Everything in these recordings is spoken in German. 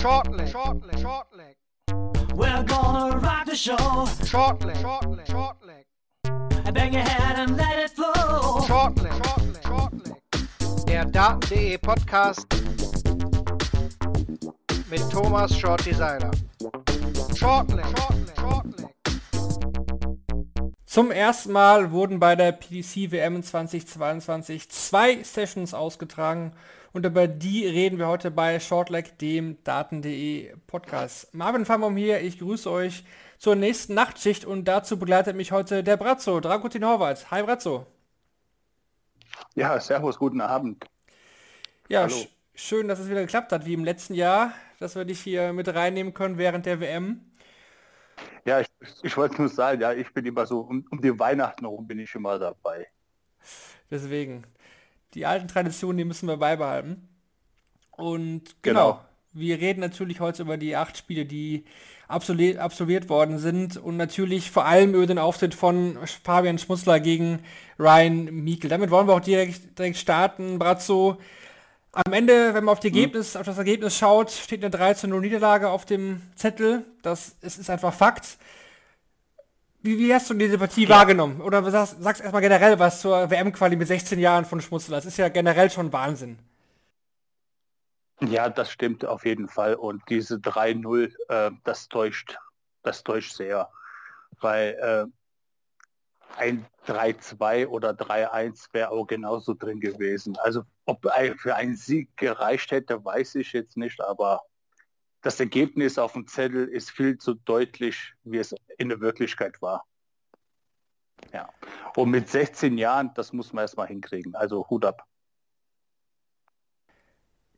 Shortleg, shortleg, shortleg, We're gonna rock the show. shortleg, shortleg, shortleg, Bang your head and let it flow. shortleg, shortleg, shortleg. Der Daten.de Podcast mit Thomas Shorty Seiler. Shortleg, shortleg, shortleg. Zum ersten Mal wurden bei der PDC WM 2022 zwei Sessions ausgetragen und über die reden wir heute bei Shortleg, dem Daten.de Podcast. Marvin Famom hier, ich grüße euch zur nächsten Nachtschicht und dazu begleitet mich heute der Brazzo, Dragutin Horvath. Hi Brazzo. Ja, servus, guten Abend. Ja, sch schön, dass es wieder geklappt hat, wie im letzten Jahr, dass wir dich hier mit reinnehmen können während der WM. Ja, ich, ich wollte nur sagen, ja, ich bin immer so, um, um die Weihnachten herum bin ich immer dabei. Deswegen, die alten Traditionen, die müssen wir beibehalten. Und genau, Genau. wir reden natürlich heute über die acht Spiele, die absolviert, absolviert worden sind und natürlich vor allem über den Auftritt von Fabian Schmutzler gegen Ryan Meikle. Damit wollen wir auch direkt, direkt starten. Brazzo, am Ende, wenn man auf, die Ergebnis, auf das Ergebnis schaut, steht eine 3 zu 0 Niederlage auf dem Zettel. Das es ist einfach Fakt. Wie, wie hast du diese Partie wahrgenommen? Oder sagst, sagst erstmal generell was zur WM-Quali mit 16 Jahren von Schmutzler. Das ist ja generell schon Wahnsinn. Ja, das stimmt auf jeden Fall. Und diese 3-0, äh, das täuscht, das täuscht sehr. Weil äh, ein 3-2 oder 3-1 wäre auch genauso drin gewesen. Also ob ein- für einen Sieg gereicht hätte, weiß ich jetzt nicht, aber das Ergebnis auf dem Zettel ist viel zu deutlich, wie es in der Wirklichkeit war. Ja. Und mit 16 Jahren, das muss man erstmal hinkriegen. Also Hut ab.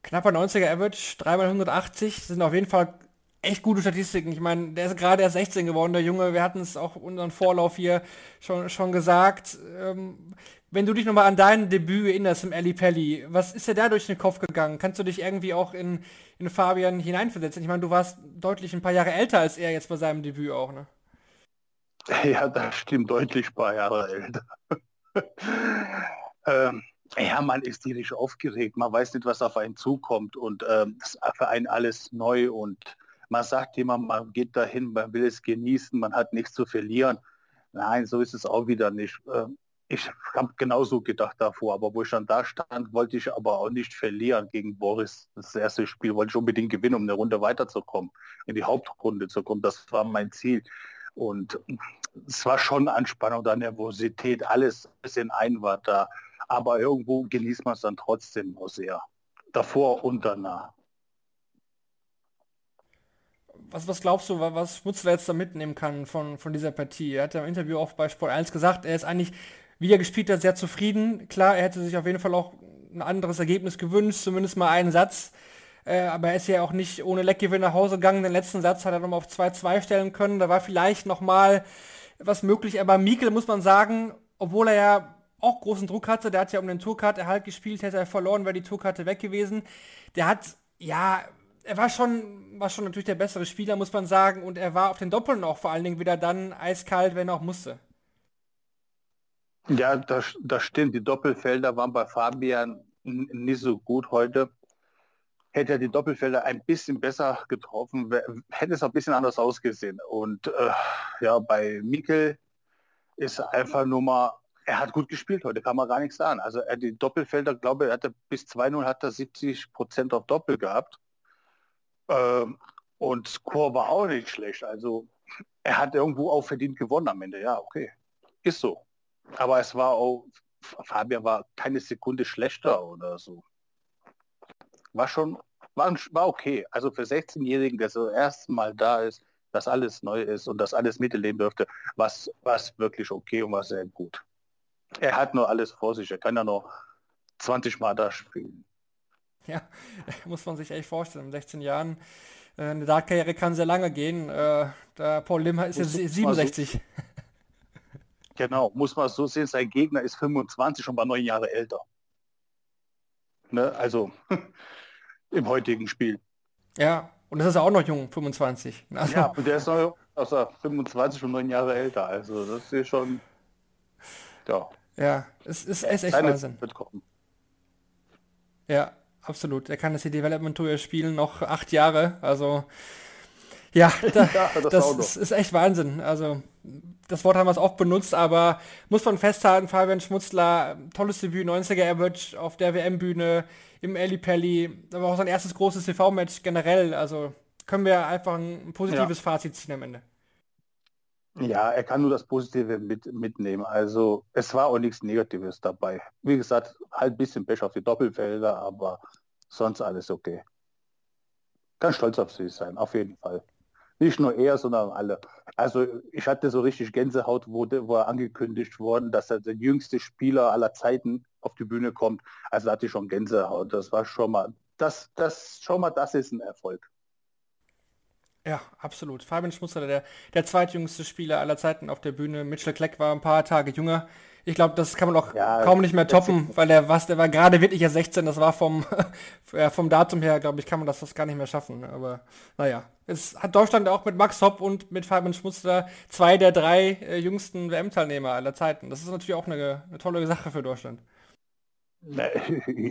Knapper 90er Average, 3 mal 180 sind auf jeden Fall echt gute Statistiken. Ich meine, der ist gerade erst 16 geworden, der Junge. Wir hatten es auch unseren Vorlauf hier schon, schon gesagt. Ähm, wenn du dich nochmal an dein Debüt erinnerst im Ali Pelli, was ist dir da durch den Kopf gegangen? Kannst du dich irgendwie auch in, in Fabian hineinversetzen? Ich meine, du warst deutlich ein paar Jahre älter als er jetzt bei seinem Debüt auch, ne? Ja, das stimmt deutlich ein paar Jahre älter. ähm, ja, man ist tierisch aufgeregt. Man weiß nicht, was auf einen zukommt und ähm, ist für einen alles neu und man sagt immer, man geht dahin, man will es genießen, man hat nichts zu verlieren. Nein, so ist es auch wieder nicht. Ähm, ich habe genauso gedacht davor, aber wo ich dann da stand, wollte ich aber auch nicht verlieren gegen Boris. Das erste Spiel wollte ich unbedingt gewinnen, um eine Runde weiterzukommen, in die Hauptrunde zu kommen. Das war mein Ziel. Und es war schon Anspannung oder Nervosität, alles ein bisschen ein war da. Aber irgendwo genießt man es dann trotzdem noch sehr. Davor und danach. Was, was glaubst du, wa- was Schmutzler jetzt da mitnehmen kann von, von dieser Partie? Er hat ja im Interview auch bei Sport 1 gesagt, er ist eigentlich, wie er gespielt hat, sehr zufrieden. Klar, er hätte sich auf jeden Fall auch ein anderes Ergebnis gewünscht, zumindest mal einen Satz. Äh, aber er ist ja auch nicht ohne Leckgewinn nach Hause gegangen. Den letzten Satz hat er nochmal auf 2-2 stellen können. Da war vielleicht nochmal was möglich. Aber Mikkel muss man sagen, obwohl er ja auch großen Druck hatte, der hat ja um den Tourcard-Erhalt gespielt, hätte er verloren, wäre die Tourkarte weg gewesen. Der hat, ja, er war schon, war schon natürlich der bessere Spieler, muss man sagen. Und er war auf den Doppeln auch vor allen Dingen wieder dann eiskalt, wenn er auch musste. Ja, das, das stimmt. Die Doppelfelder waren bei Fabian nicht so gut heute. Hätte er die Doppelfelder ein bisschen besser getroffen, hätte es ein bisschen anders ausgesehen. Und äh, ja, bei Mikkel ist einfach nur mal, er hat gut gespielt heute, kann man gar nichts sagen. Also er die Doppelfelder, glaube er hatte bis 2-0 hat er 70 Prozent auf Doppel gehabt. Ähm, und Score war auch nicht schlecht. Also er hat irgendwo auch verdient gewonnen am Ende. Ja, okay. Ist so. Aber es war auch, Fabian war keine Sekunde schlechter oder so. War schon, war, war okay. Also für 16-Jährigen, der so erst mal da ist, dass alles neu ist und das alles miterleben dürfte, was was wirklich okay und war sehr gut. Er hat nur alles vor sich. Er kann ja noch 20 Mal da spielen. Ja, muss man sich echt vorstellen. In 16 Jahren, äh, eine Dartkarriere kann sehr lange gehen. Äh, der Paul Lim ist jetzt Muss- muss man so- 67. Genau, muss man so sehen, sein Gegner ist 25 und war neun Jahre älter. Ne? Also im heutigen Spiel. Ja, und das ist auch noch jung, 25. Also, Ja, und der ist noch außer 25 und neun Jahre älter. Also das ist schon, ja, ja es ist, ist echt seine Wahnsinn. Ja, absolut. Er kann das hier Development Tour spielen, noch acht Jahre. Also ja, da, ja das, das ist, ist, echt Wahnsinn. Also das Wort haben wir es oft benutzt, aber muss man festhalten, Fabian Schmutzler, tolles Debüt, 90er Average auf der WM-Bühne, im Eli Pelli, aber auch sein erstes großes TV-Match generell. Also können wir einfach ein positives ja. Fazit ziehen am Ende. Ja, er kann nur das Positive mit, mitnehmen. Also es war auch nichts Negatives dabei. Wie gesagt, halt ein bisschen Pech auf die Doppelfelder, aber sonst alles okay. Kann stolz auf sie sein, auf jeden Fall. Nicht nur er, sondern alle. Also ich hatte so richtig Gänsehaut, wo, wo angekündigt worden, dass er der jüngste Spieler aller Zeiten auf die Bühne kommt. Also hatte ich schon Gänsehaut. Das war schon mal, das, das, schon mal, das ist ein Erfolg. Ja, absolut. Fabian Schmutzler, der, der zweitjüngste Spieler aller Zeiten auf der Bühne. Mitchell Kleck war ein paar Tage jünger. Ich glaube, das kann man auch ja, kaum nicht mehr toppen, weil der was, der war gerade wirklich ja 16, das war vom, ja, vom Datum her, glaube ich, kann man das, das gar nicht mehr schaffen. Aber naja, es hat Deutschland auch mit Max Hopp und mit Fabian Schmutzler zwei der drei äh, jüngsten WM-Teilnehmer aller Zeiten. Das ist natürlich auch eine, eine tolle Sache für Deutschland.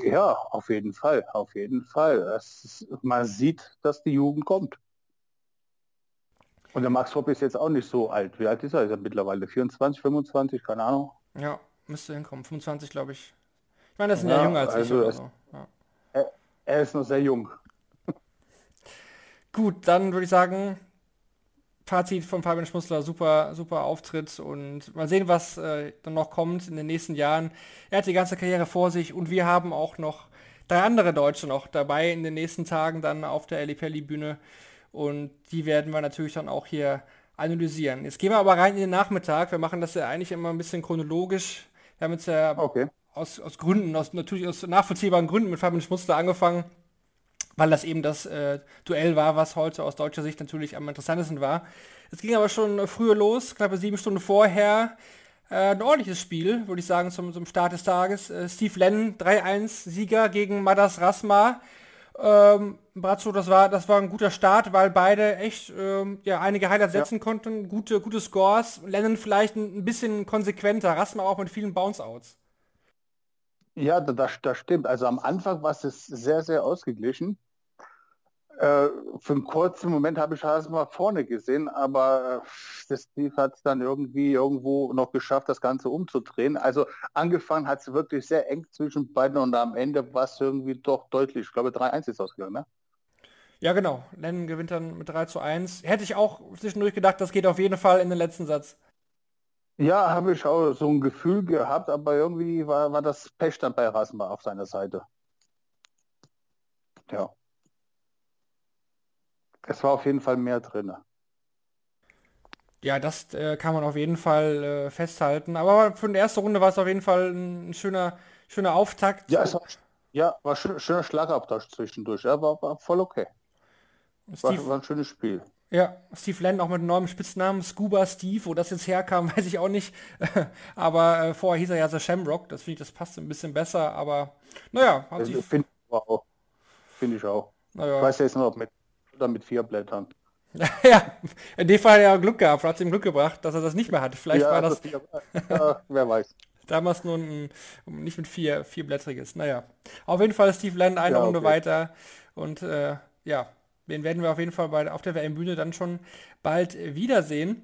Ja, auf jeden Fall, auf jeden Fall. Ist, man sieht, dass die Jugend kommt. Und der Max Hopp ist jetzt auch nicht so alt. Wie alt ist er? Ist er mittlerweile 24, 25, keine Ahnung. Ja, müsste hinkommen. 25, glaube ich. Ich meine, das ist ja, ja jünger als also ich. So. Ja. Er, er, ist noch sehr jung. Gut, dann würde ich sagen, Fazit von Fabian Schmussler, super, super Auftritt und mal sehen, was äh, dann noch kommt in den nächsten Jahren. Er hat die ganze Karriere vor sich und wir haben auch noch drei andere Deutsche noch dabei in den nächsten Tagen dann auf der Pelli Bühne und die werden wir natürlich dann auch hier analysieren. Jetzt gehen wir aber rein in den Nachmittag. Wir machen das ja eigentlich immer ein bisschen chronologisch. Wir haben jetzt ja okay. aus, aus Gründen, aus, natürlich aus nachvollziehbaren Gründen mit Fabian Schmutzler angefangen, weil das eben das äh, Duell war, was heute aus deutscher Sicht natürlich am interessantesten war. Es ging aber schon früher los, knappe sieben Stunden vorher. Äh, ein ordentliches Spiel, würde ich sagen, zum, zum Start des Tages. Äh, Steve Lennon, 3-1 Sieger gegen Madas Rasma. Ähm, Brazzo, das war, das war ein guter Start, weil beide echt ähm, ja, einige Highlights setzen ja. konnten, gute, gute Scores. Lennon vielleicht ein, ein bisschen konsequenter, Rasma auch mit vielen Bounce-Outs. Ja, das, das stimmt. Also am Anfang war es sehr, sehr ausgeglichen. Äh, für einen kurzen Moment habe ich Hasen mal vorne gesehen, aber äh, das Steve hat es dann irgendwie irgendwo noch geschafft, das Ganze umzudrehen. Also angefangen hat es wirklich sehr eng zwischen beiden und am Ende war es irgendwie doch deutlich. Ich glaube 3-1 ist ausgegangen, ne? Ja, genau. Lennon gewinnt dann mit 3 zu 1. Hätte ich auch zwischendurch gedacht, das geht auf jeden Fall in den letzten Satz. Ja, habe ich auch so ein Gefühl gehabt, aber irgendwie war, war das Pech dann bei Rasma auf seiner Seite. Ja es war auf jeden Fall mehr drin. Ja, das äh, kann man auf jeden Fall äh, festhalten. Aber für die erste Runde war es auf jeden Fall ein schöner, schöner Auftakt. Ja, es war, ja, war schön, schöner Schlagabtausch zwischendurch. Ja, war, war voll okay. Steve, war, war, ein schönes Spiel. Ja, Steve Lennon auch mit einem neuen Spitznamen, Scuba Steve, wo das jetzt herkam, weiß ich auch nicht. aber äh, vorher hieß er ja The Shamrock, das finde ich, das passt ein bisschen besser, aber naja, hat also, Finde find ich auch. Naja. Ich weiß jetzt noch, ob mit oder mit vier Blättern. ja, in dem Fall ja Glück gehabt, hat es ihm Glück gebracht, dass er das nicht mehr hat. Vielleicht ja, war das, das ja, wer weiß. damals nur ein, nicht mit vier, vierblättriges. Naja, auf jeden Fall Steve Land eine ja, Runde okay. weiter und äh, ja, den werden wir auf jeden Fall bei, auf der WM-Bühne dann schon bald wiedersehen.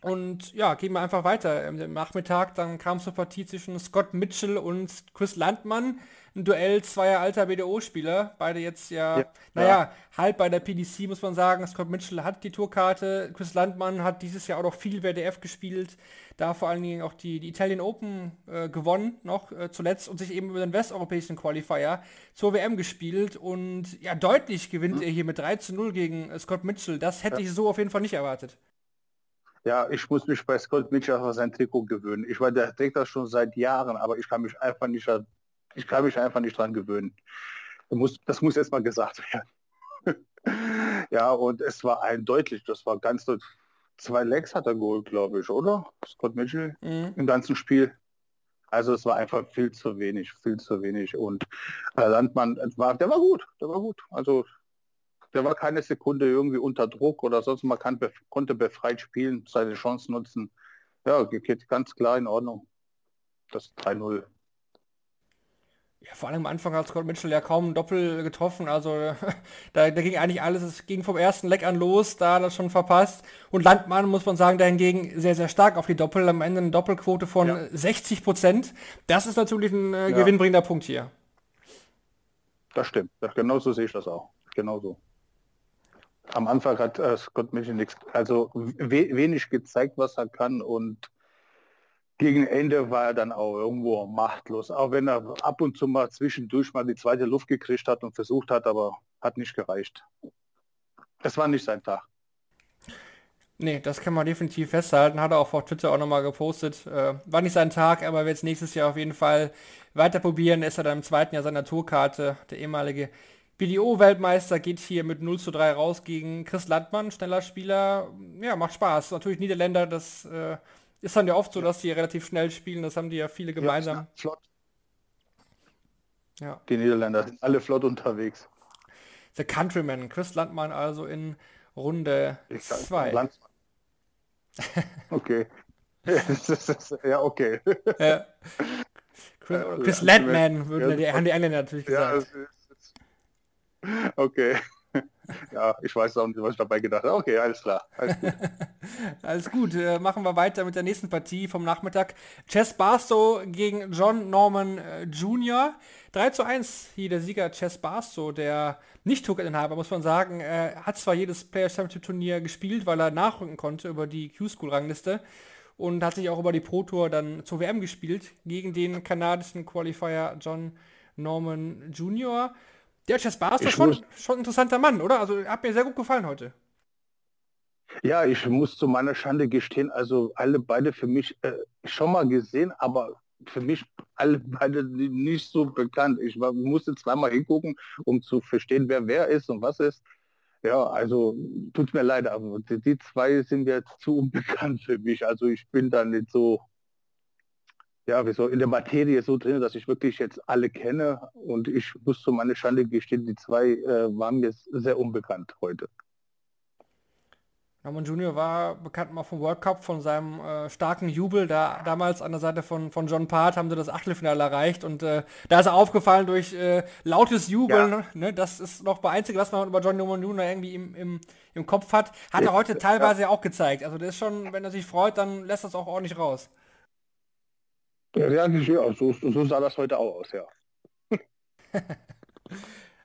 Und ja, gehen wir einfach weiter. Im Nachmittag dann kam zur Partie zwischen Scott Mitchell und Chris Landmann ein Duell zweier alter BDO-Spieler. Beide jetzt ja, ja naja, ja. halb bei der PDC muss man sagen. Scott Mitchell hat die Tourkarte. Chris Landmann hat dieses Jahr auch noch viel WDF gespielt. Da vor allen Dingen auch die, die Italian Open äh, gewonnen, noch äh, zuletzt und sich eben über den westeuropäischen Qualifier zur WM gespielt. Und ja, deutlich gewinnt mhm. er hier mit 3 zu 0 gegen äh, Scott Mitchell. Das hätte ja. ich so auf jeden Fall nicht erwartet. Ja, ich muss mich bei Scott Mitchell auf sein Trikot gewöhnen. Ich war der trägt das schon seit Jahren, aber ich kann mich einfach nicht ich kann mich einfach nicht dran gewöhnen. Das muss, das muss erst mal gesagt werden. ja, und es war eindeutig, das war ganz deutlich. Zwei Legs hat er geholt, glaube ich, oder? Scott Mitchell mhm. im ganzen Spiel. Also es war einfach viel zu wenig, viel zu wenig. Und äh, Landmann, war, der war gut, der war gut. Also der war keine Sekunde irgendwie unter Druck oder sonst man kann, konnte befreit spielen, seine Chance nutzen. Ja, geht ganz klar in Ordnung. Das 3-0. Ja, vor allem am Anfang hat Scott Mitchell ja kaum Doppel getroffen, also da, da ging eigentlich alles, es ging vom ersten Leck an los, da hat er schon verpasst. Und Landmann, muss man sagen, dahingegen sehr, sehr stark auf die Doppel, am Ende eine Doppelquote von Ja. 60 Prozent. Das ist natürlich ein äh, Ja. gewinnbringender Punkt hier. Das stimmt. Das, genauso sehe ich das auch. Genauso. Am Anfang hat äh, Scott Mitchell nichts, also we wenig gezeigt, was er kann und gegen Ende war er dann auch irgendwo machtlos. Auch wenn er ab und zu mal zwischendurch mal die zweite Luft gekriegt hat und versucht hat, aber hat nicht gereicht. Es war nicht sein Tag. Nee, das kann man definitiv festhalten. Hat er auch auf Twitter auch nochmal gepostet. Äh, war nicht sein Tag, aber wird es nächstes Jahr auf jeden Fall weiter probieren. Ist er dann im zweiten Jahr seiner Tourkarte. Der ehemalige BDO-Weltmeister geht hier mit 0 zu 3 raus gegen Chris Landmann, schneller Spieler. Ja, macht Spaß. Natürlich Niederländer, das äh, ist dann ja oft so, dass die relativ schnell spielen. Das haben die ja viele gemeinsam. Ja, flott. Ja. Die Niederländer sind alle flott unterwegs. The Countryman, Chris Landmann also in Runde Ich sag, 2. Landsmann. Okay. Ja, okay. Ja. Chris, Ja, Chris ja, Landman, würden ja, die, haben die Engländer natürlich Ja, gesagt. es ist, okay. Ja, ich weiß auch nicht, was ich dabei gedacht habe. Okay, alles klar. Alles gut. Alles gut, äh, machen wir weiter mit der nächsten Partie vom Nachmittag. Chess Barstow gegen John Norman äh, Jr. 3 zu 1 hier der Sieger Chess Barstow, der nicht Tour-Inhaber, muss man sagen, äh, hat zwar jedes Player Championship Turnier gespielt, weil er nachrücken konnte über die Q-School-Rangliste und hat sich auch über die Pro Tour dann zur WM gespielt gegen den kanadischen Qualifier John Norman Jr. Der Chess Barstow Ich schon, muss- schon ein interessanter Mann, oder? Also hat mir sehr gut gefallen heute. Ja, ich muss zu meiner Schande gestehen, also alle beide für mich äh, schon mal gesehen, aber für mich alle beide nicht so bekannt. Ich war, musste zweimal hingucken, um zu verstehen, wer wer ist und was ist. Ja, also tut mir leid, aber die, die zwei sind mir zu unbekannt für mich. Also ich bin da nicht so, ja, wie so in der Materie so drin, dass ich wirklich jetzt alle kenne. Und ich muss zu meiner Schande gestehen, die zwei äh, waren mir sehr unbekannt heute. Norman Jr. war bekannt mal vom World Cup, von seinem äh, starken Jubel. Da damals an der Seite von, von John Part haben sie das Achtelfinale erreicht und äh, da ist er aufgefallen durch äh, lautes Jubeln. Ja. Ne? Das ist noch das Einzige, was man über John Norman Jr. irgendwie im, im, im Kopf hat. Hat er Ja, heute ja. teilweise auch gezeigt. Also der ist schon, wenn er sich freut, dann lässt das auch ordentlich raus. Ja, so, so sah das heute auch aus, ja.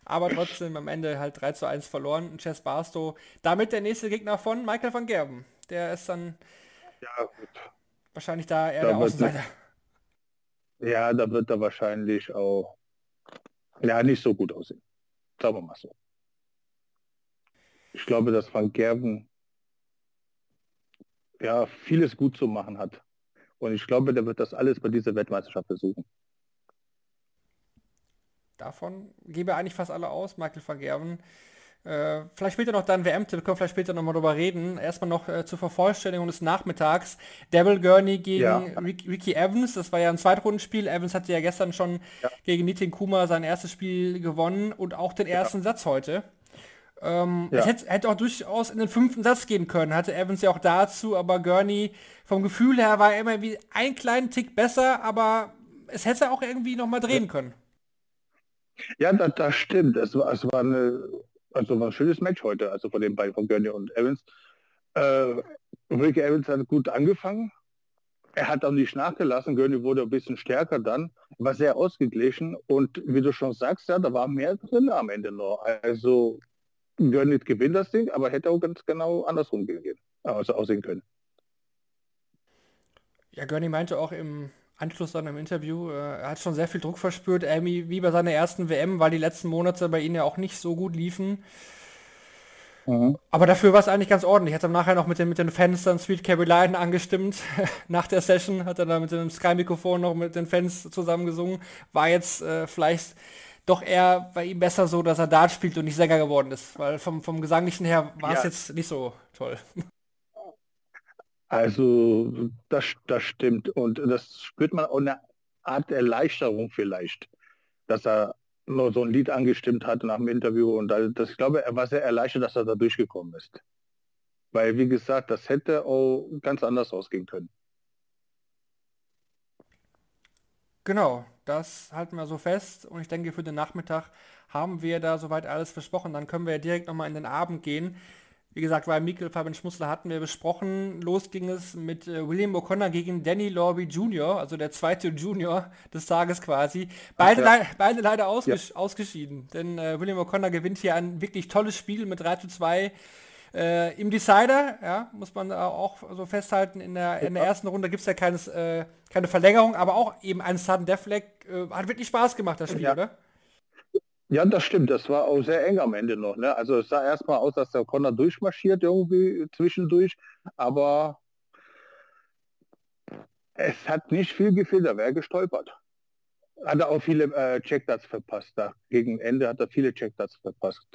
Aber trotzdem am Ende halt 3 zu 1 verloren. Chess Barstow. Damit der nächste Gegner von Michael van Gerben. Der ist dann Ja, gut. wahrscheinlich da eher Da der wird- Außenseiter. ja, da wird er wahrscheinlich auch ja, nicht so gut aussehen. Sagen wir mal so. Ich glaube, dass Van Gerven ja vieles gut zu machen hat. Und ich glaube, der wird das alles bei dieser Weltmeisterschaft versuchen. Davon gebe eigentlich fast alle aus, Michael van Gerven. Äh, vielleicht später noch dann WM-Tipp, können wir vielleicht später nochmal drüber reden. Erstmal noch äh, zur Vervollständigung des Nachmittags. Devil Gurney gegen Ja. Rick, Ricky Evans, das war ja ein Zweitrundenspiel. Evans hatte ja gestern schon Ja. gegen Nitin Kuma sein erstes Spiel gewonnen und auch den ersten Satz heute. Ähm, Ja. Es hätte, hätte auch durchaus in den fünften Satz gehen können, hatte Evans ja auch dazu, aber Gurney vom Gefühl her war immer wie ein kleinen Tick besser, aber es hätte auch irgendwie nochmal drehen können. Ja, das, das stimmt. Es war, es war eine, also war ein schönes Match heute, also von den beiden, von Gurney und Evans. Äh, Ricky Evans hat gut angefangen. Er hat auch nicht nachgelassen. Gurney wurde ein bisschen stärker dann, war sehr ausgeglichen und wie du schon sagst, ja, da war mehr drin am Ende noch. Also Gurney gewinnt das Ding, aber hätte auch ganz genau andersrum gehen, also aussehen können. Ja, Gurney meinte auch im Anschluss dann im Interview, äh, er hat schon sehr viel Druck verspürt, irgendwie wie bei seiner ersten WM, weil die letzten Monate bei ihm ja auch nicht so gut liefen. Aber dafür war es eigentlich ganz ordentlich. Hat dann nachher noch mit den, mit den Fans dann Sweet Caroline angestimmt. Nach der Session hat er dann mit dem Sky-Mikrofon noch mit den Fans zusammen gesungen. War jetzt äh, vielleicht doch eher bei ihm besser so, dass er Dart spielt und nicht Sänger geworden ist. Weil vom, vom Gesanglichen her war es Ja. jetzt nicht so toll. Also das, das stimmt und das spürt man auch eine Art Erleichterung vielleicht, dass er nur so ein Lied angestimmt hat nach dem Interview und da- das, ich glaube, er war sehr erleichtert, dass er da durchgekommen ist. Weil, wie gesagt, das hätte auch ganz anders ausgehen können. Genau. Das halten wir so fest und ich denke für den Nachmittag haben wir da soweit alles versprochen. Dann können wir direkt nochmal in den Abend gehen. Wie gesagt, bei Mikkel Fabian Schmutzler hatten wir besprochen. Los ging es mit äh, William O'Connor gegen Danny Lorby Jr., also der zweite Junior des Tages quasi. Beide, ja. le beide leider ausges ja. ausgeschieden, denn äh, William O'Connor gewinnt hier ein wirklich tolles Spiel mit 3 zu 2. Äh, Im Decider, ja, muss man auch so festhalten, in der, in der ersten Runde gibt es ja keines, äh, keine Verlängerung, aber auch eben ein Sudden Death Flag. Äh, hat wirklich Spaß gemacht, das Spiel, oder? Ja, das stimmt. Das war auch sehr eng am Ende noch. Ne? Also es sah erstmal aus, dass der Connor durchmarschiert irgendwie zwischendurch, aber es hat nicht viel gefehlt, da wäre gestolpert. Hat er auch viele äh, Checkdarts verpasst. Da gegen Ende hat er viele Checkdarts verpasst.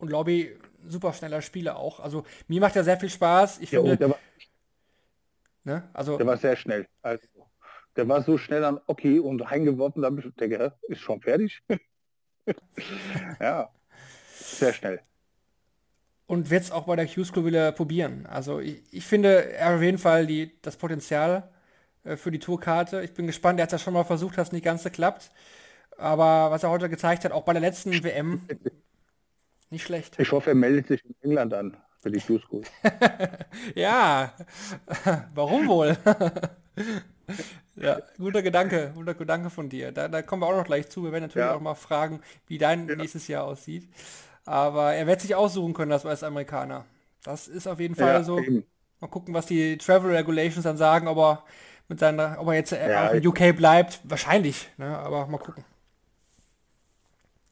Und Lobby, super schneller Spieler auch. Also mir macht er sehr viel Spaß. Ich ja, finde, der war, ne? also, der war sehr schnell. Also der war so schnell dann okay und reingeworfen, da habe ich denke, ist schon fertig. ja, sehr schnell. Und wird es auch bei der Q-School wieder probieren. Also ich, ich, finde, er hat auf jeden Fall die, das Potenzial äh, für die Tourkarte. Ich bin gespannt, er hat das schon mal versucht, dass nicht ganz geklappt. Aber was er heute gezeigt hat, auch bei der letzten WM, nicht schlecht. Ich hoffe, er meldet sich in England an für die Q-School. ja, warum wohl? Ja, guter Gedanke, guter Gedanke von dir. Da, da kommen wir auch noch gleich zu. Wir werden natürlich ja. auch mal fragen, wie dein ja. nächstes Jahr aussieht. Aber er wird sich aussuchen können als US-Amerikaner. Das ist auf jeden Fall ja, so. Eben. Mal gucken, was die Travel Regulations dann sagen, ob er mit seiner, ob er jetzt ja, in UK bleibt. Wahrscheinlich, ne? aber mal gucken.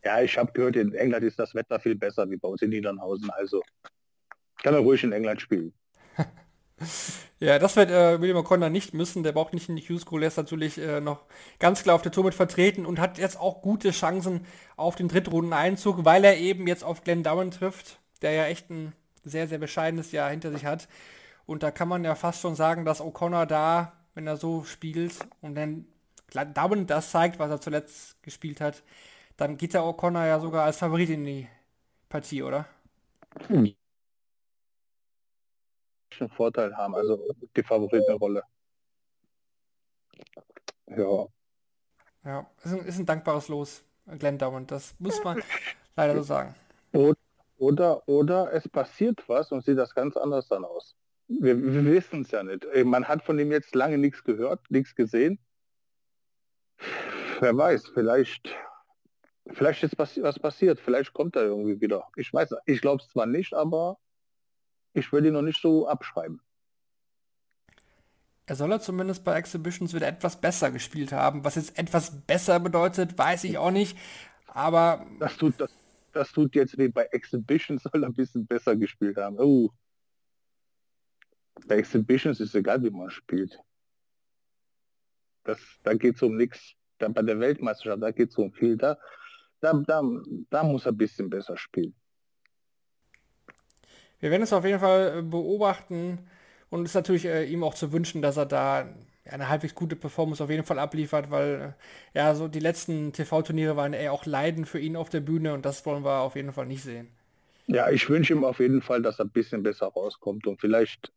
Ja, ich habe gehört, in England ist das Wetter viel besser wie bei uns in Niedernhausen. Also kann er ruhig in England spielen. Ja, das wird äh, William O'Connor nicht müssen. Der braucht nicht in die Q-School. Er ist natürlich äh, noch ganz klar auf der Tour mit vertreten und hat jetzt auch gute Chancen auf den Drittrunden-Einzug, weil er eben jetzt auf Glenn Dowen trifft, der ja echt ein sehr, sehr bescheidenes Jahr hinter sich hat. Und da kann man ja fast schon sagen, dass O'Connor da, wenn er so spielt und dann Dowen das zeigt, was er zuletzt gespielt hat, dann geht der O'Connor ja sogar als Favorit in die Partie, oder? Hm Vorteil haben, also die Favoritenrolle. Ja. Ja, ist ein, ist ein dankbares Los, Glenn Dowland, das muss man leider so sagen. Oder, oder, oder es passiert was und sieht das ganz anders dann aus. Wir, wir wissen es ja nicht. Man hat von ihm jetzt lange nichts gehört, nichts gesehen. Wer weiß, vielleicht, vielleicht ist was passiert, vielleicht kommt er irgendwie wieder. Ich weiß, ich glaube es zwar nicht, aber ich würde ihn noch nicht so abschreiben. Er soll er zumindest bei Exhibitions wieder etwas besser gespielt haben. Was jetzt etwas besser bedeutet, weiß ich auch nicht. Aber. Das tut, das, das tut jetzt weh. Bei Exhibitions soll er ein bisschen besser gespielt haben. Oh. Bei Exhibitions ist egal, wie man spielt. Das, da geht es um nichts. Bei der Weltmeisterschaft, da geht es um viel. Da, da, da, da muss er ein bisschen besser spielen. Wir werden es auf jeden Fall äh, beobachten und es ist natürlich äh, ihm auch zu wünschen, dass er da eine halbwegs gute Performance auf jeden Fall abliefert, weil äh, ja so die letzten TV-Turniere waren eher auch Leiden für ihn auf der Bühne und das wollen wir auf jeden Fall nicht sehen. Ja, ich wünsche ihm auf jeden Fall, dass er ein bisschen besser rauskommt und vielleicht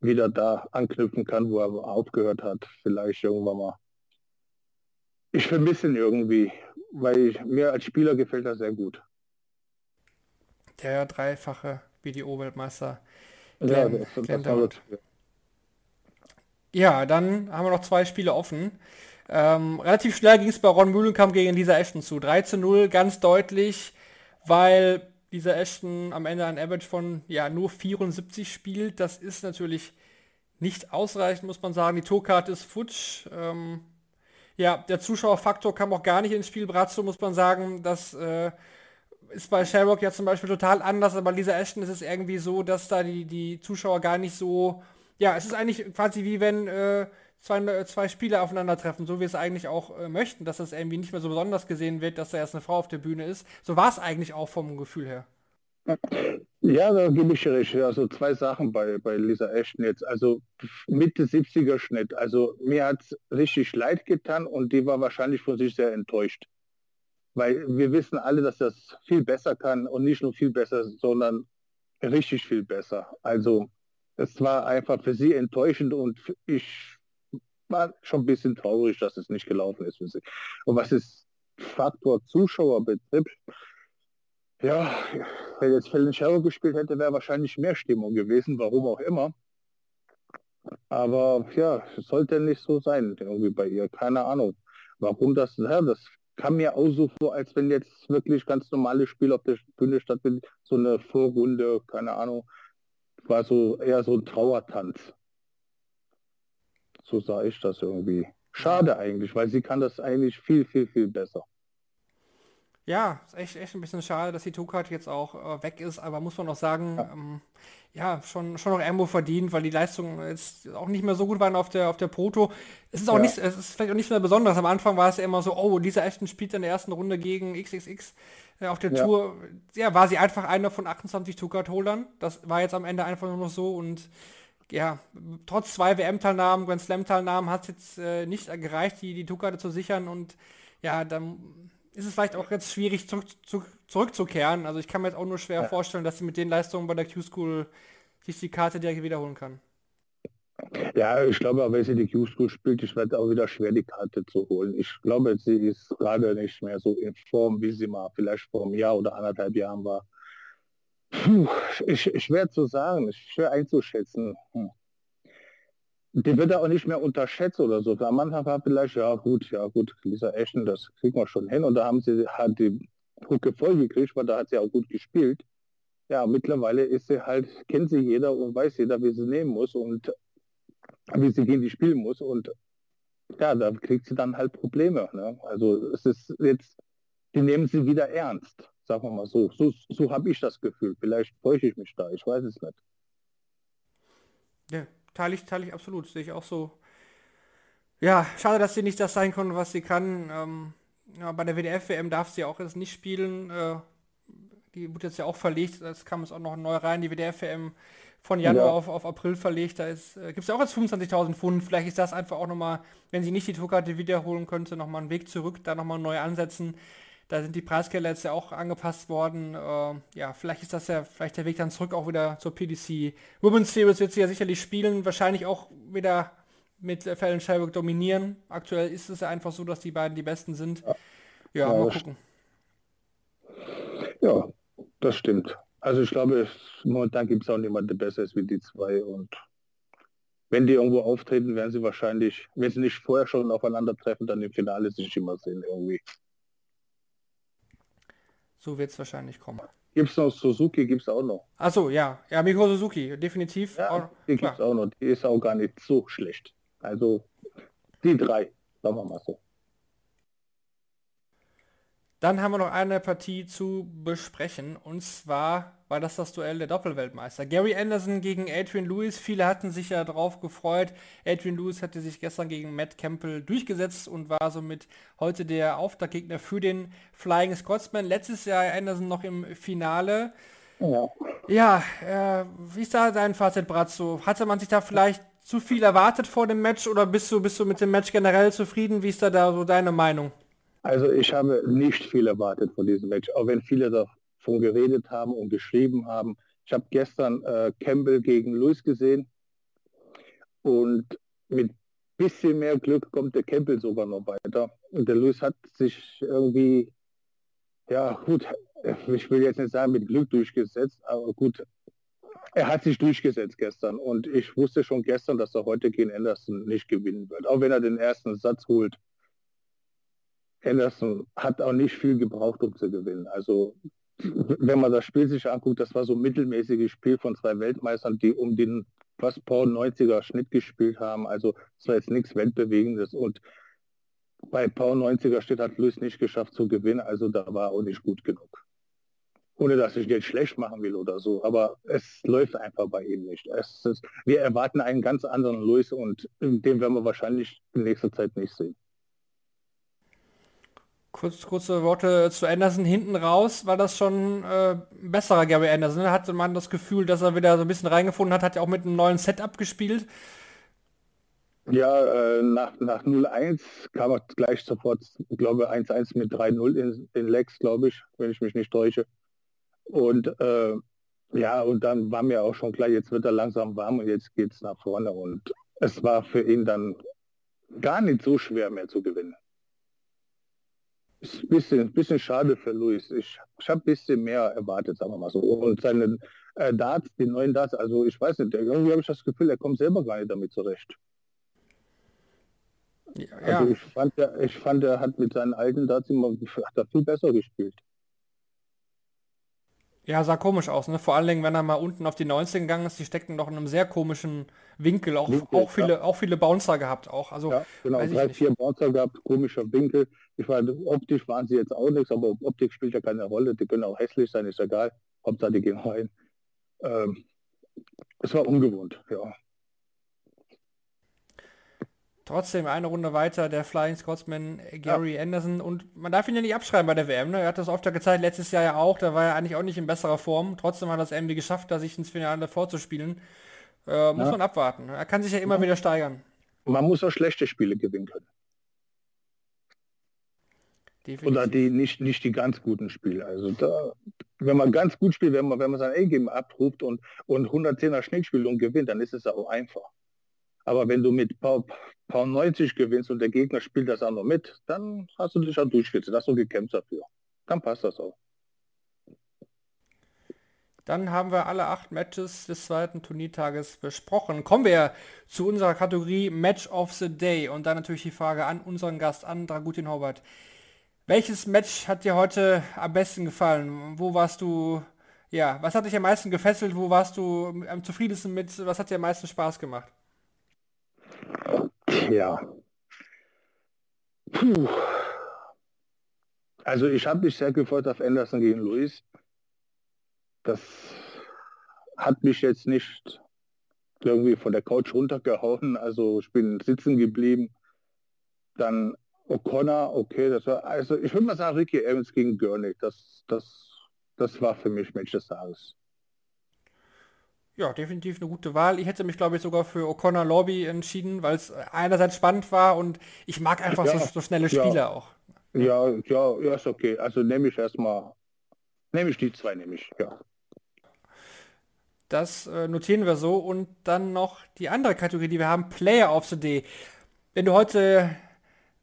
wieder da anknüpfen kann, wo er aufgehört hat. Vielleicht irgendwann mal. Ich vermisse ihn irgendwie, weil ich, mir als Spieler gefällt er sehr gut. Der dreifache BDO-Weltmeister. Ja, ja, dann haben wir noch zwei Spiele offen. Ähm, relativ schnell ging es bei Ron Mühlenkamp gegen Lisa Ashton zu. 3 zu 0, ganz deutlich, weil Lisa Ashton am Ende ein Average von ja nur 74 spielt. Das ist natürlich nicht ausreichend, muss man sagen. Die Tourkarte ist futsch. Ähm, ja, der Zuschauerfaktor kam auch gar nicht ins Spiel. Brazzo muss man sagen, dass äh, ist bei Sherrock ja zum Beispiel total anders, aber Lisa Ashton ist es irgendwie so, dass da die, die Zuschauer gar nicht so. Ja, es ist eigentlich quasi wie wenn äh, zwei, zwei Spieler aufeinandertreffen, so wie es eigentlich auch äh, möchten, dass das irgendwie nicht mehr so besonders gesehen wird, dass da erst eine Frau auf der Bühne ist. So war es eigentlich auch vom Gefühl her. Ja, da gebe ich recht. Also zwei Sachen bei, bei Lisa Ashton jetzt. Also Mitte 70er Schnitt. Also mir hat es richtig leid getan und die war wahrscheinlich von sich sehr enttäuscht. Weil wir wissen alle, dass das viel besser kann und nicht nur viel besser, sondern richtig viel besser. Also es war einfach für sie enttäuschend und ich war schon ein bisschen traurig, dass es nicht gelaufen ist. Und was es Faktor Zuschauer betrifft, ja, wenn jetzt Fellenschero gespielt hätte, wäre wahrscheinlich mehr Stimmung gewesen, warum auch immer. Aber ja, sollte nicht so sein, irgendwie bei ihr. Keine Ahnung. Warum das, ja, das kam mir auch so vor, als wenn jetzt wirklich ganz normale Spiele auf der Bühne stattfinden. So eine Vorrunde, keine Ahnung. War so eher so ein Trauertanz. So sah ich das irgendwie. Schade eigentlich, weil sie kann das eigentlich viel, viel, viel besser. Ja, ist echt, echt ein bisschen schade, dass die Tukat jetzt auch äh, weg ist, aber muss man auch sagen, ja, ähm, ja schon, schon noch irgendwo verdient, weil die Leistungen jetzt auch nicht mehr so gut waren auf der, auf der Proto. Es ist auch ja. nicht, es ist vielleicht auch nicht mehr besonders. Am Anfang war es ja immer so, oh, dieser Ashton spielt in der ersten Runde gegen XXX äh, auf der ja. Tour. Ja, war sie einfach einer von 28 Tukat-Holdern. Das war jetzt am Ende einfach nur noch so und ja, trotz zwei WM-Teilnahmen, Grand Slam-Teilnahmen hat es jetzt äh, nicht gereicht, die, die Tukate zu sichern und ja, dann ist es vielleicht auch jetzt schwierig zurück, zu, zurückzukehren. Also ich kann mir jetzt auch nur schwer ja. vorstellen, dass sie mit den Leistungen bei der Q-School sich die Karte direkt wiederholen kann. Ja, ich glaube, wenn sie die Q-School spielt, ich werde auch wieder schwer, die Karte zu holen. Ich glaube, sie ist gerade nicht mehr so in Form, wie sie mal vielleicht vor einem Jahr oder anderthalb Jahren war. Puh, ich, schwer zu sagen, schwer einzuschätzen. Hm die wird auch nicht mehr unterschätzt oder so. Am Anfang war vielleicht, ja gut, ja gut, Lisa Ashton, das kriegen wir schon hin. Und da haben sie hat die Brücke voll gekriegt, weil da hat sie auch gut gespielt. Ja, mittlerweile ist sie halt, kennt sie jeder und weiß jeder, wie sie nehmen muss und wie sie gegen die spielen muss. Und ja, da kriegt sie dann halt Probleme. Ne? Also es ist jetzt, die nehmen sie wieder ernst, sagen wir mal so. So, so habe ich das Gefühl. Vielleicht täusche ich mich da, ich weiß es nicht. Ja, teile ich, teile ich absolut, sehe ich auch so. Ja, schade, dass sie nicht das sein konnte, was sie kann. Ähm, ja, bei der WDF-WM darf sie auch jetzt nicht spielen. Äh, die wird jetzt ja auch verlegt. Es kam jetzt auch noch neu rein. Die WDF-WM von Januar ja. auf, auf April verlegt. Da äh, gibt es ja auch jetzt 25.000 Pfund. Vielleicht ist das einfach auch nochmal, wenn sie nicht die Tourkarte wiederholen könnte, nochmal einen Weg zurück, da nochmal neu ansetzen. Da sind die Preisgelder jetzt ja auch angepasst worden. Äh, ja, vielleicht ist das ja vielleicht der Weg dann zurück auch wieder zur PDC. Women's Series wird sie ja sicherlich spielen, wahrscheinlich auch wieder mit Fallon Shelburne dominieren. Aktuell ist es ja einfach so, dass die beiden die Besten sind. Ja, ja mal gucken. Ja, das stimmt. Also ich glaube, momentan gibt es auch niemanden, der besser ist wie die zwei. Und wenn die irgendwo auftreten, werden sie wahrscheinlich, wenn sie nicht vorher schon aufeinandertreffen, dann im Finale sich immer sehen irgendwie. So wird es wahrscheinlich kommen. Gibt es noch Suzuki, gibt es auch noch. Achso, ja. Ja, Miko Suzuki, definitiv. Ja, auch, die gibt es auch noch. Die ist auch gar nicht so schlecht. Also die drei, sagen wir mal so. Dann haben wir noch eine Partie zu besprechen und zwar war das das Duell der Doppelweltmeister. Gary Anderson gegen Adrian Lewis. Viele hatten sich ja darauf gefreut. Adrian Lewis hatte sich gestern gegen Matt Campbell durchgesetzt und war somit heute der Auftaktgegner für den Flying Scotsman. Letztes Jahr Anderson noch im Finale. Ja, ja äh, wie ist da dein Fazit, Brazzo? Hatte man sich da vielleicht zu viel erwartet vor dem Match oder bist du, bist du mit dem Match generell zufrieden? Wie ist da, da so deine Meinung? Also ich habe nicht viel erwartet von diesem Match, auch wenn viele davon geredet haben und geschrieben haben. Ich habe gestern äh, Campbell gegen Lewis gesehen und mit bisschen mehr Glück kommt der Campbell sogar noch weiter. Und der Lewis hat sich irgendwie, ja gut, ich will jetzt nicht sagen mit Glück durchgesetzt, aber gut, er hat sich durchgesetzt gestern und ich wusste schon gestern, dass er heute gegen Anderson nicht gewinnen wird, auch wenn er den ersten Satz holt. Anderson hat auch nicht viel gebraucht, um zu gewinnen. Also wenn man das Spiel sich anguckt, das war so ein mittelmäßiges Spiel von zwei Weltmeistern, die um den fast Paul 90er Schnitt gespielt haben. Also es war jetzt nichts Weltbewegendes und bei Paul 90er Schnitt hat Luis nicht geschafft zu gewinnen, also da war auch nicht gut genug. Ohne dass ich jetzt schlecht machen will oder so, aber es läuft einfach bei ihm nicht. Ist, wir erwarten einen ganz anderen Luis und den werden wir wahrscheinlich in nächster Zeit nicht sehen. Kurz, kurze Worte zu Anderson. Hinten raus war das schon äh, besserer Gary Anderson. Da hatte man das Gefühl, dass er wieder so ein bisschen reingefunden hat, hat ja auch mit einem neuen Setup gespielt. Ja, äh, nach, nach 0-1 kam er gleich sofort, glaube 1-1 mit 3-0 in, in Lex, glaube ich, wenn ich mich nicht täusche. Und äh, ja, und dann war mir auch schon klar, jetzt wird er langsam warm und jetzt geht es nach vorne. Und es war für ihn dann gar nicht so schwer mehr zu gewinnen. Ist ein bisschen, bisschen schade für Luis. Ich, ich habe ein bisschen mehr erwartet, sagen wir mal so. Und seine äh, Darts, die neuen Darts, also ich weiß nicht, irgendwie habe ich das Gefühl, er kommt selber gar nicht damit zurecht. Ja, Also ich fand, er, ich fand, er hat mit seinen alten Darts immer hat er viel besser gespielt. Ja, sah komisch aus, ne? Vor allen Dingen, wenn er mal unten auf die 19 gegangen ist, die steckten doch in einem sehr komischen Winkel, auch, Winkel, auch viele, auch viele Bouncer gehabt auch. Also Ja, genau, drei, vier Bouncer gehabt, komischer Winkel. Ich meine, optisch waren sie jetzt auch nichts, aber Optik spielt ja keine Rolle. Die können auch hässlich sein, ist egal. Hauptsache die gehen rein. Ähm, es war ungewohnt, ja. Trotzdem eine Runde weiter der Flying Scotsman äh, Gary Anderson und man darf ihn ja nicht abschreiben bei der WM. Ne? Er hat das oft ja gezeigt, letztes Jahr ja auch, da war er eigentlich auch nicht in besserer Form. Trotzdem hat er es irgendwie geschafft, da sich ins Finale vorzuspielen. Äh, muss Ja. man abwarten. Er kann sich ja immer wieder steigern. Man muss auch schlechte Spiele gewinnen können. Definitiv. Oder die nicht, nicht die ganz guten Spiele. Also da, wenn man ganz gut spielt, wenn man, wenn man sein A-Game abruft und, und 110er Schnittspiel und gewinnt, dann ist es auch einfach. Aber wenn du mit paar, paar 90 gewinnst und der Gegner spielt das auch noch mit, dann hast du dich auch durchgesetzt, hast du gekämpft dafür. Dann passt das auch. Dann haben wir alle acht Matches des zweiten Turniertages besprochen. Kommen wir zu unserer Kategorie Match of the Day und dann natürlich die Frage an unseren Gast, an Dragutin Hobart. Welches Match hat dir heute am besten gefallen? Wo warst du, ja, was hat dich am meisten gefesselt? Wo warst du am zufriedensten mit? Was hat dir am meisten Spaß gemacht? Ja. Puh. Also ich habe mich sehr gefreut auf Anderson gegen Luis. Das hat mich jetzt nicht irgendwie von der Couch runtergehauen. Also ich bin sitzen geblieben. Dann O'Connor, okay, das war, also ich würde mal sagen, Ricky Evans gegen Gurney. Das, das, das war für mich Match des Tages. Ja, definitiv eine gute Wahl. Ich hätte mich, glaube ich, sogar für O'Connor Lobby entschieden, weil es einerseits spannend war und ich mag einfach Ja, so, so schnelle ja. Spieler auch. Ja, ja, ja, ist okay. Also nehme ich erstmal, nehme ich die zwei, nehme ich, ja. Das äh, notieren wir so. Und dann noch die andere Kategorie, die wir haben, Player of the Day. Wenn du heute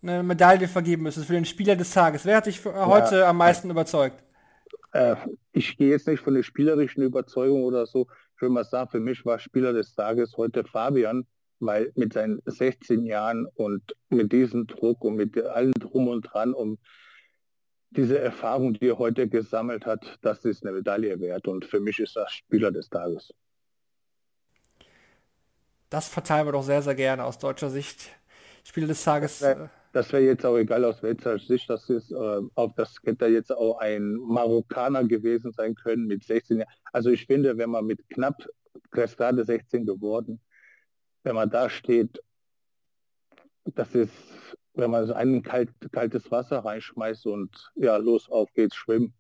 eine Medaille vergeben müsstest für den Spieler des Tages, wer hat dich für, äh, heute am meisten überzeugt? Äh, ich gehe jetzt nicht von der spielerischen Überzeugung oder so. Ich will mal sagen, für mich war Spieler des Tages heute Fabian, weil mit seinen 16 Jahren und mit diesem Druck und mit allem drum und dran und diese Erfahrung, die er heute gesammelt hat, das ist eine Medaille wert und für mich ist das Spieler des Tages. Das verteilen wir doch sehr, sehr gerne aus deutscher Sicht. Spieler des Tages. Ja. Das wäre jetzt auch egal aus welcher Sicht das ist. Äh, auch das hätte jetzt auch ein Marokkaner gewesen sein können mit 16 Jahren. Also ich finde, wenn man mit knapp, gerade 16 geworden, wenn man da steht, das ist, wenn man so ein kalt, kaltes Wasser reinschmeißt und ja, los, auf geht's, schwimmen.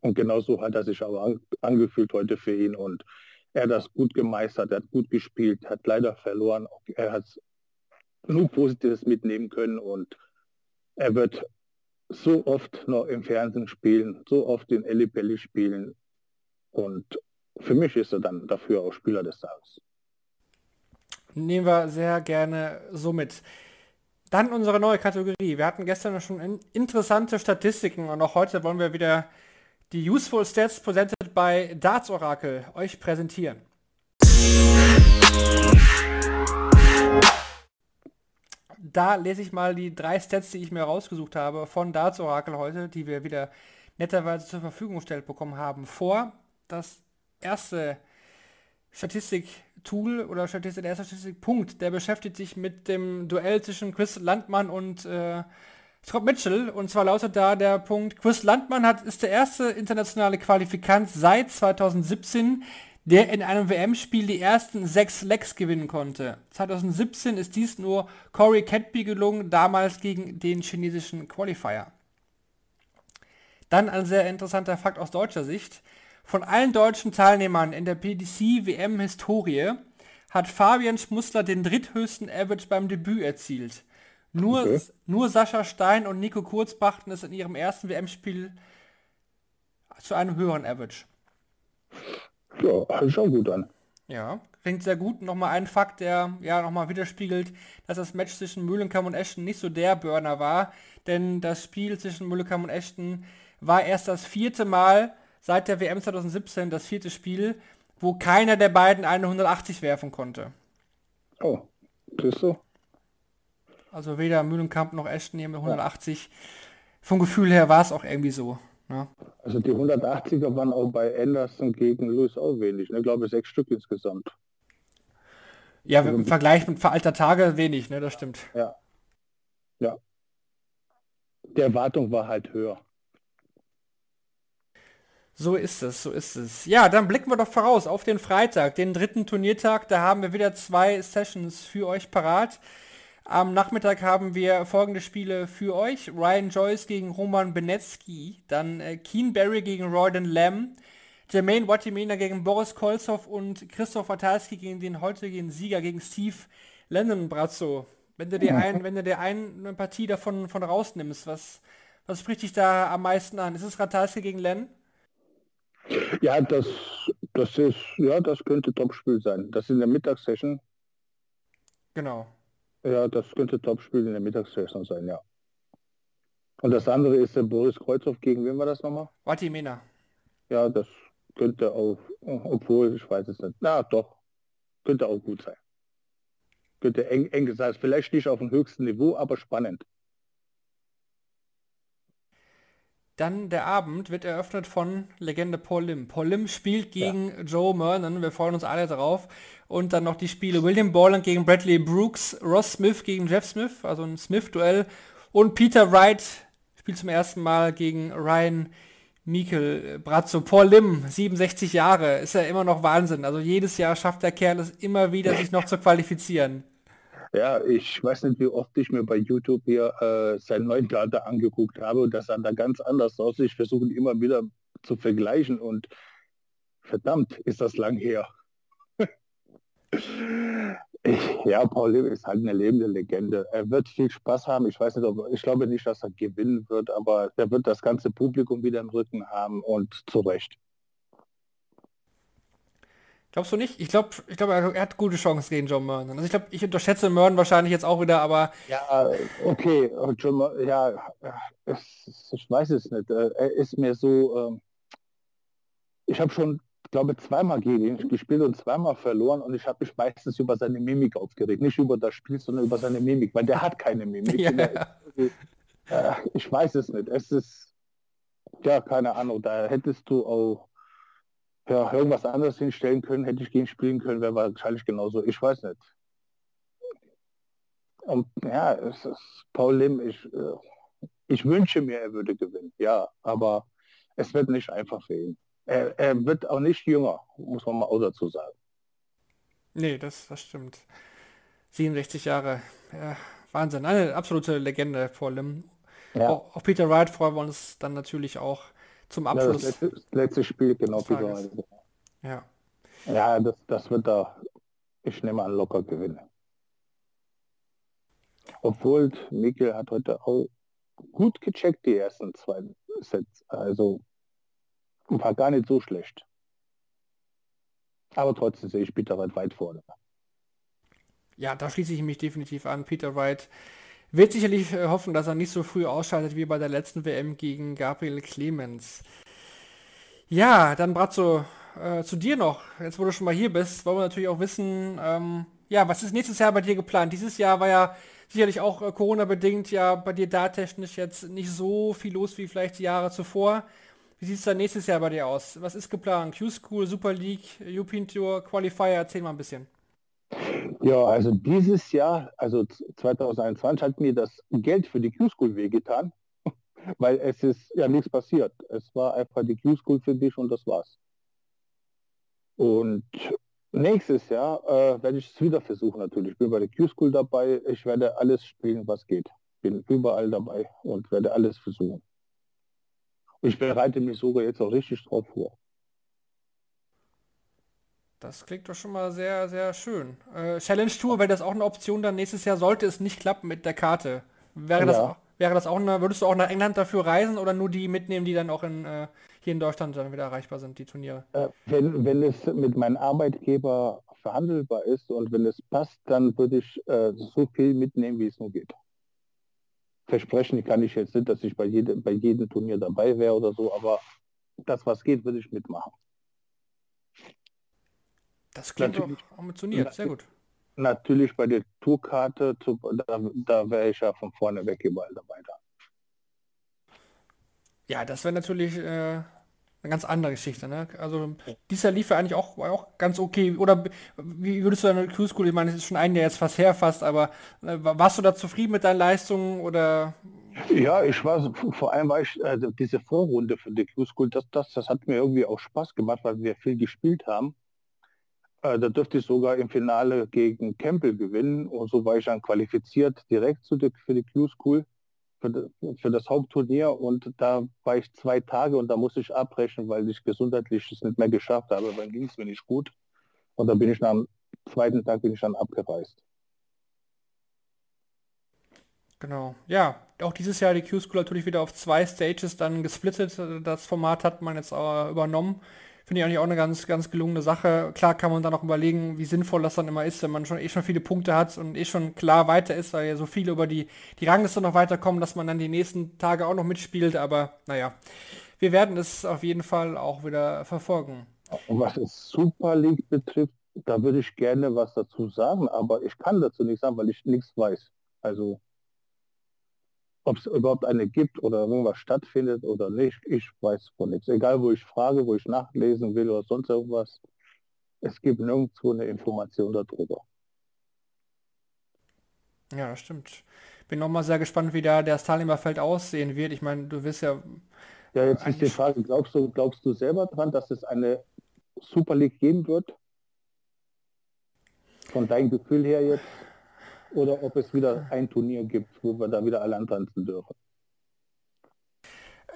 Und genauso hat er sich aber an, angefühlt heute für ihn und er hat das gut gemeistert, er hat gut gespielt, hat leider verloren. Er hat nur Positives mitnehmen können und er wird so oft noch im Fernsehen spielen, so oft in Elli Pelli spielen und für mich ist er dann dafür auch Spieler des Tages. nehmen wir sehr gerne so mit. Dann unsere neue Kategorie. Wir hatten gestern schon in interessante Statistiken und auch heute wollen wir wieder die Useful Stats presented by Darts Oracle euch präsentieren. Da lese ich mal die drei Stats, die ich mir rausgesucht habe von Darts Oracle heute, die wir wieder netterweise zur Verfügung gestellt bekommen haben, vor. Das erste Statistik-Tool oder Statistik, der erste Statistikpunkt, der beschäftigt sich mit dem Duell zwischen Chris Landmann und äh, Scott Mitchell. Und zwar lautet da der Punkt, Chris Landmann hat, ist der erste internationale Qualifikant seit 2017, der in einem WM-Spiel die ersten sechs Legs gewinnen konnte. 2017 ist dies nur Corey Catby gelungen, damals gegen den chinesischen Qualifier. Dann ein sehr interessanter Fakt aus deutscher Sicht. Von allen deutschen Teilnehmern in der PDC-WM-Historie hat Fabian Schmussler den dritthöchsten Average beim Debüt erzielt. Nur, Okay. nur Sascha Stein und Nico Kurz brachten es in ihrem ersten WM-Spiel zu einem höheren Average. Ja, hört sich auch gut an. Ja, klingt sehr gut. Nochmal ein Fakt, der ja nochmal widerspiegelt, dass das Match zwischen Mühlenkamp und Ashton nicht so der Burner war. Denn das Spiel zwischen Mühlenkamp und Ashton war erst das vierte Mal seit der WM 2017, das vierte Spiel, wo keiner der beiden eine 180 werfen konnte. Oh, siehst du? Also weder Mühlenkamp noch Ashton hier mit 180. Vom Gefühl her war es auch irgendwie so. Ne? Also die 180er waren auch bei Anderson gegen Lewis auch wenig. Ne? Ich glaube sechs Stück insgesamt. Ja, im Vergleich mit veralter Tage wenig, ne? Das stimmt. Ja. Ja. Die Erwartung war halt höher. So ist es, so ist es. Ja, dann blicken wir doch voraus auf den Freitag, den dritten Turniertag. Da haben wir wieder zwei Sessions für euch parat. Am Nachmittag haben wir folgende Spiele für euch. Ryan Joyce gegen Roman Benetsky, dann äh, Keen Barry gegen Royden Lamb, Jermaine Watimena gegen Boris Kolzow und Christoph Watalski gegen den heutigen Sieger, gegen Steve Lennon-Brazzo. Wenn du dir ein, wenn du dir ein, eine Partie davon von rausnimmst, was, was spricht dich da am meisten an? Ist es Ratalski gegen Len? Ja, das, das ist, ja, das könnte Topspiel sein. Das in der Mittagssession. Genau. Ja, das könnte Topspiel in der Mittagssession sein, ja. Und das andere ist der Boris Kreuzhoff gegen wen war das nochmal? Watimena. Ja, das könnte auch, obwohl, ich weiß es nicht. Na doch, könnte auch gut sein. Könnte eng, eng gesagt, vielleicht nicht auf dem höchsten Niveau, aber spannend. Dann der Abend wird eröffnet von Legende Paul Lim. Paul Lim spielt gegen ja. Joe Mernon, wir freuen uns alle drauf. Und dann noch die Spiele William Borland gegen Bradley Brooks, Ross Smith gegen Jeff Smith, also ein Smith-Duell. Und Peter Wright spielt zum ersten Mal gegen Ryan Mikel Brazzo. Paul Lim, 67 Jahre, ist ja immer noch Wahnsinn. Also jedes Jahr schafft der Kerl es immer wieder, sich noch zu qualifizieren. Ja, ich weiß nicht, wie oft ich mir bei YouTube hier äh, sein neuen Theater angeguckt habe und das sah da ganz anders aus. Ich versuche ihn immer wieder zu vergleichen und verdammt, ist das lang her. ich, ja, Paul Lim ist halt eine lebende Legende. Er wird viel Spaß haben. Ich weiß nicht, ob, ich glaube nicht, dass er gewinnen wird, aber er wird das ganze Publikum wieder im Rücken haben und zu Recht. Glaubst du nicht? Ich glaube, ich glaub, er hat gute Chancen gegen John Murn. Also ich glaube, ich unterschätze Murn wahrscheinlich jetzt auch wieder, aber... Ja, okay. John Murn, ja, es, ich weiß es nicht. Äh, er ist mir so... Ähm, ich habe schon, glaube zweimal gegen ihn gespielt und zweimal verloren und ich habe mich meistens über seine Mimik aufgeregt. Nicht über das Spiel, sondern über seine Mimik, weil der hat keine Mimik. Ja. Äh, ich weiß es nicht. Es ist... Ja, keine Ahnung. Da hättest du auch ja, irgendwas anderes hinstellen können, hätte ich gegen spielen können, wäre wahrscheinlich genauso. Ich weiß nicht. Und ja, es ist Paul Lim, ich, äh, ich wünsche mir, er würde gewinnen, ja, aber es wird nicht einfach für ihn. Er, er wird auch nicht jünger, muss man mal auch dazu sagen. Nee, das, das stimmt. 67 Jahre. Ja, Wahnsinn. Eine absolute Legende, Paul Lim. Ja. Auch, auch Peter Wright freuen wir uns dann natürlich auch zum Abschluss. Ja, das letzte, letzte, Spiel, genau. Ja. Ja, das, das wird da, ich nehme an, locker gewinnen. Obwohl Mikkel hat heute auch gut gecheckt, die ersten zwei Sets. Also war gar nicht so schlecht. Aber trotzdem sehe ich Peter Wright weit vorne. Ja, da schließe ich mich definitiv an. Peter Wright wird sicherlich äh, hoffen, dass er nicht so früh ausschaltet wie bei der letzten WM gegen Gabriel Clemens. Ja, dann Bratzo, äh, zu dir noch. Jetzt, wo du schon mal hier bist, wollen wir natürlich auch wissen, ähm, ja, was ist nächstes Jahr bei dir geplant? Dieses Jahr war ja sicherlich auch äh, Corona-bedingt ja bei dir da technisch jetzt nicht so viel los wie vielleicht die Jahre zuvor. Wie sieht es dann nächstes Jahr bei dir aus? Was ist geplant? Q-School, Super League, European Tour, Qualifier? Erzähl mal ein bisschen. Ja, also dieses Jahr, also 2021, hat mir das Geld für die Q-School wehgetan, weil es ist ja nichts passiert. Es war einfach die Q-School für dich und das war's. Und nächstes Jahr äh, werde ich es wieder versuchen natürlich. Ich bin bei der Q-School dabei. Ich werde alles spielen, was geht. Bin überall dabei und werde alles versuchen. Ich bereite mich sogar jetzt auch richtig drauf vor. Das klingt doch schon mal sehr, sehr schön. Äh, Challenge Tour, wäre das auch eine Option dann nächstes Jahr, sollte es nicht klappen mit der Karte. Wäre, ja. das, auch, wäre das auch eine, würdest du auch nach England dafür reisen oder nur die mitnehmen, die dann auch in, äh, hier in Deutschland dann wieder erreichbar sind, die Turniere. Äh, wenn, wenn es mit meinem Arbeitgeber verhandelbar ist und wenn es passt, dann würde ich äh, so viel mitnehmen, wie es nur geht. Versprechen kann ich jetzt nicht, dass ich bei, jede, bei jedem Turnier dabei wäre oder so, aber das, was geht, würde ich mitmachen. Das klingt natürlich, auch ambitioniert, sehr gut. Natürlich bei der Tourkarte, da, da wäre ich ja von vorne weg überall dabei. Da. Ja, das wäre natürlich äh, eine ganz andere Geschichte. Ne? Also dieser lief ja eigentlich auch, auch ganz okay. Oder wie würdest du deine Cruise School, ich meine, es ist schon ein Jahr jetzt fast her fast, aber äh, warst du da zufrieden mit deinen Leistungen oder? Ja, ich war vor allem war ich äh, diese Vorrunde für die Cruise School, das, das, das hat mir irgendwie auch Spaß gemacht, weil wir viel gespielt haben. Äh, da dürfte ich sogar im Finale gegen Campbell gewinnen und so war ich dann qualifiziert direkt der, für die Cruise School für, für das Hauptturnier und da war ich zwei Tage und da musste ich abbrechen, weil ich gesundheitlich es nicht mehr geschafft habe. Dann ging es mir nicht gut und dann bin ich am zweiten Tag bin ich dann abgereist. Genau. Ja, auch dieses Jahr die Q-School natürlich wieder auf zwei Stages dann gesplittet. Das Format hat man jetzt übernommen. Finde ich eigentlich auch eine ganz, ganz gelungene Sache. Klar kann man dann auch überlegen, wie sinnvoll das dann immer ist, wenn man schon eh schon viele Punkte hat und eh schon klar weiter ist, weil ja so viele über die, die Rangliste noch weiterkommen, dass man dann die nächsten Tage auch noch mitspielt. Aber naja, wir werden es auf jeden Fall auch wieder verfolgen. Und was es Super League betrifft, da würde ich gerne was dazu sagen, aber ich kann dazu nichts sagen, weil ich nichts weiß. Also ob es überhaupt eine gibt oder irgendwas stattfindet oder nicht, ich weiß von nichts. Egal, wo ich frage, wo ich nachlesen will oder sonst irgendwas, es gibt nirgendwo eine Information darüber. Ja, das stimmt. Bin noch mal sehr gespannt, wie da das Teilnehmerfeld aussehen wird. Ich meine, du wirst ja... Ja, jetzt ist die Frage, glaubst du, glaubst du selber dran, dass es eine Super League geben wird? Von deinem Gefühl her jetzt? Oder ob es wieder ein Turnier gibt, wo wir da wieder alle antanzen dürfen.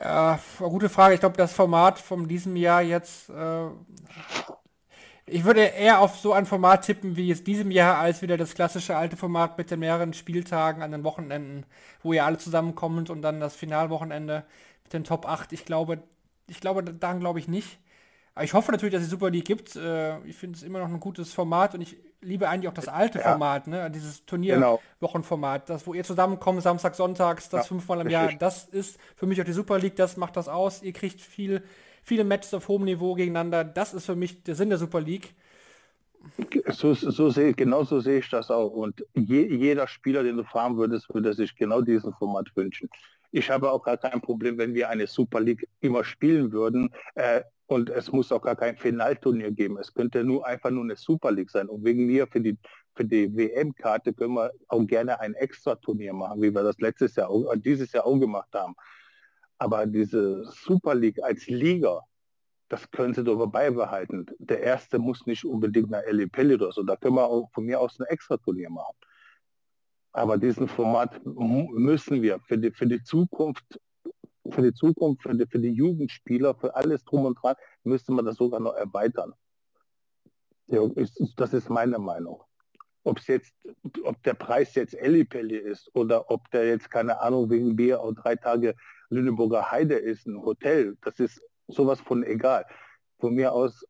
Ja, gute Frage. Ich glaube, das Format von diesem Jahr jetzt, äh, ich würde eher auf so ein Format tippen wie es diesem Jahr, als wieder das klassische alte Format mit den mehreren Spieltagen an den Wochenenden, wo ihr alle zusammenkommt und dann das Finalwochenende mit den Top 8. Ich glaube, ich glaube, daran glaube ich nicht. Aber ich hoffe natürlich, dass es Super League gibt. Äh, ich finde es immer noch ein gutes Format und ich liebe eigentlich auch das alte ja. Format, ne? dieses Turnierwochenformat, genau. das, wo ihr zusammenkommt, Samstag, Sonntags, das ja, fünfmal im Jahr. Das ist für mich auch die Super League, das macht das aus. Ihr kriegt viel, viele Matches auf hohem Niveau gegeneinander. Das ist für mich der Sinn der Super League. So, so sehe, genau so sehe ich das auch. Und je, jeder Spieler, den du fahren würdest, würde sich genau diesen Format wünschen. Ich habe auch gar kein Problem, wenn wir eine Super League immer spielen würden. Äh, und es muss auch gar kein Finalturnier geben. Es könnte nur einfach nur eine Super League sein. Und wegen mir für die, für die WM-Karte können wir auch gerne ein Extra-Turnier machen, wie wir das letztes Jahr, äh, dieses Jahr auch gemacht haben. Aber diese Super League als Liga, das können sie doch beibehalten. Der erste muss nicht unbedingt nach Eli Pelli oder so. Da können wir auch von mir aus ein Extra-Turnier machen. Aber diesen Format müssen wir für die, für die Zukunft für die Zukunft, für die, für die Jugendspieler, für alles drum und dran, müsste man das sogar noch erweitern. Das ist meine Meinung. Ob jetzt, ob der Preis jetzt Ellipelli ist oder ob der jetzt, keine Ahnung, wegen Bier auch drei Tage Lüneburger Heide ist, ein Hotel, das ist sowas von egal. Von mir aus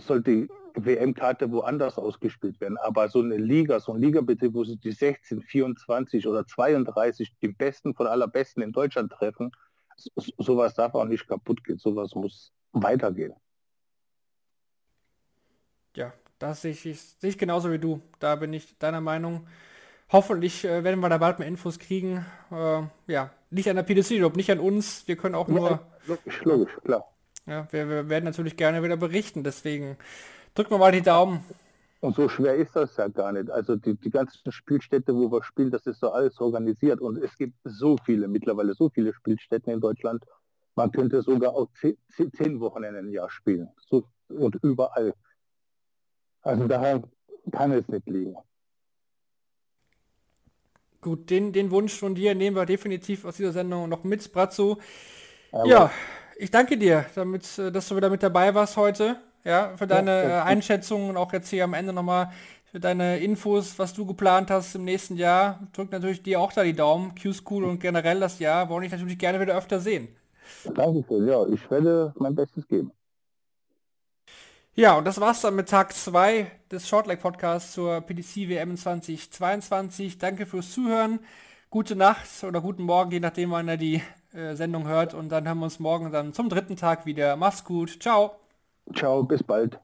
sollte die WM-Karte woanders ausgespielt werden. Aber so eine Liga, so ein Ligabetrieb, wo sich die 16, 24 oder 32 die Besten von allerbesten in Deutschland treffen, sowas darf auch nicht kaputt gehen, sowas muss weitergehen. Ja, das sehe ich, sehe ich genauso wie du. Da bin ich deiner Meinung. Hoffentlich äh, werden wir da bald mehr Infos kriegen. Äh, ja, nicht an der PDC Job, nicht an uns. Wir können auch nur. Ja, logisch, logisch, klar. Ja, wir, wir, werden natürlich gerne wieder berichten. Deswegen drücken wir mal die Daumen. Und so schwer ist das ja gar nicht. Also die, die ganzen Spielstätte, wo wir spielen, das ist so alles organisiert. Und es gibt so viele, mittlerweile so viele Spielstätten in Deutschland. Man könnte sogar auch zehn, zehn Wochenenden im Jahr spielen. So, und überall. Also daher kann es nicht liegen. Gut, den, den Wunsch von dir nehmen wir definitiv aus dieser Sendung noch mit, Brazzo. Ja, ich danke dir, damit, äh, dass du wieder mit dabei warst heute ja, für deine ja, äh, Einschätzungen und auch jetzt hier am Ende nochmal für deine Infos, was du geplant hast im nächsten Jahr. Drückt natürlich dir auch da die Daumen. Q-School und generell das Jahr wollen ich natürlich gerne wieder öfter sehen. Dankeschön, ja, ich werde mein Bestes geben. Ja, und das war's dann mit Tag 2 des Shortleg Podcasts zur PDC WM 2022. Danke fürs Zuhören. Gute Nacht oder guten Morgen, je nachdem, wann er die äh, Sendung hört. Und dann haben wir uns morgen dann zum dritten Tag wieder. Mach's gut. Ciao. Ciao, bis bald.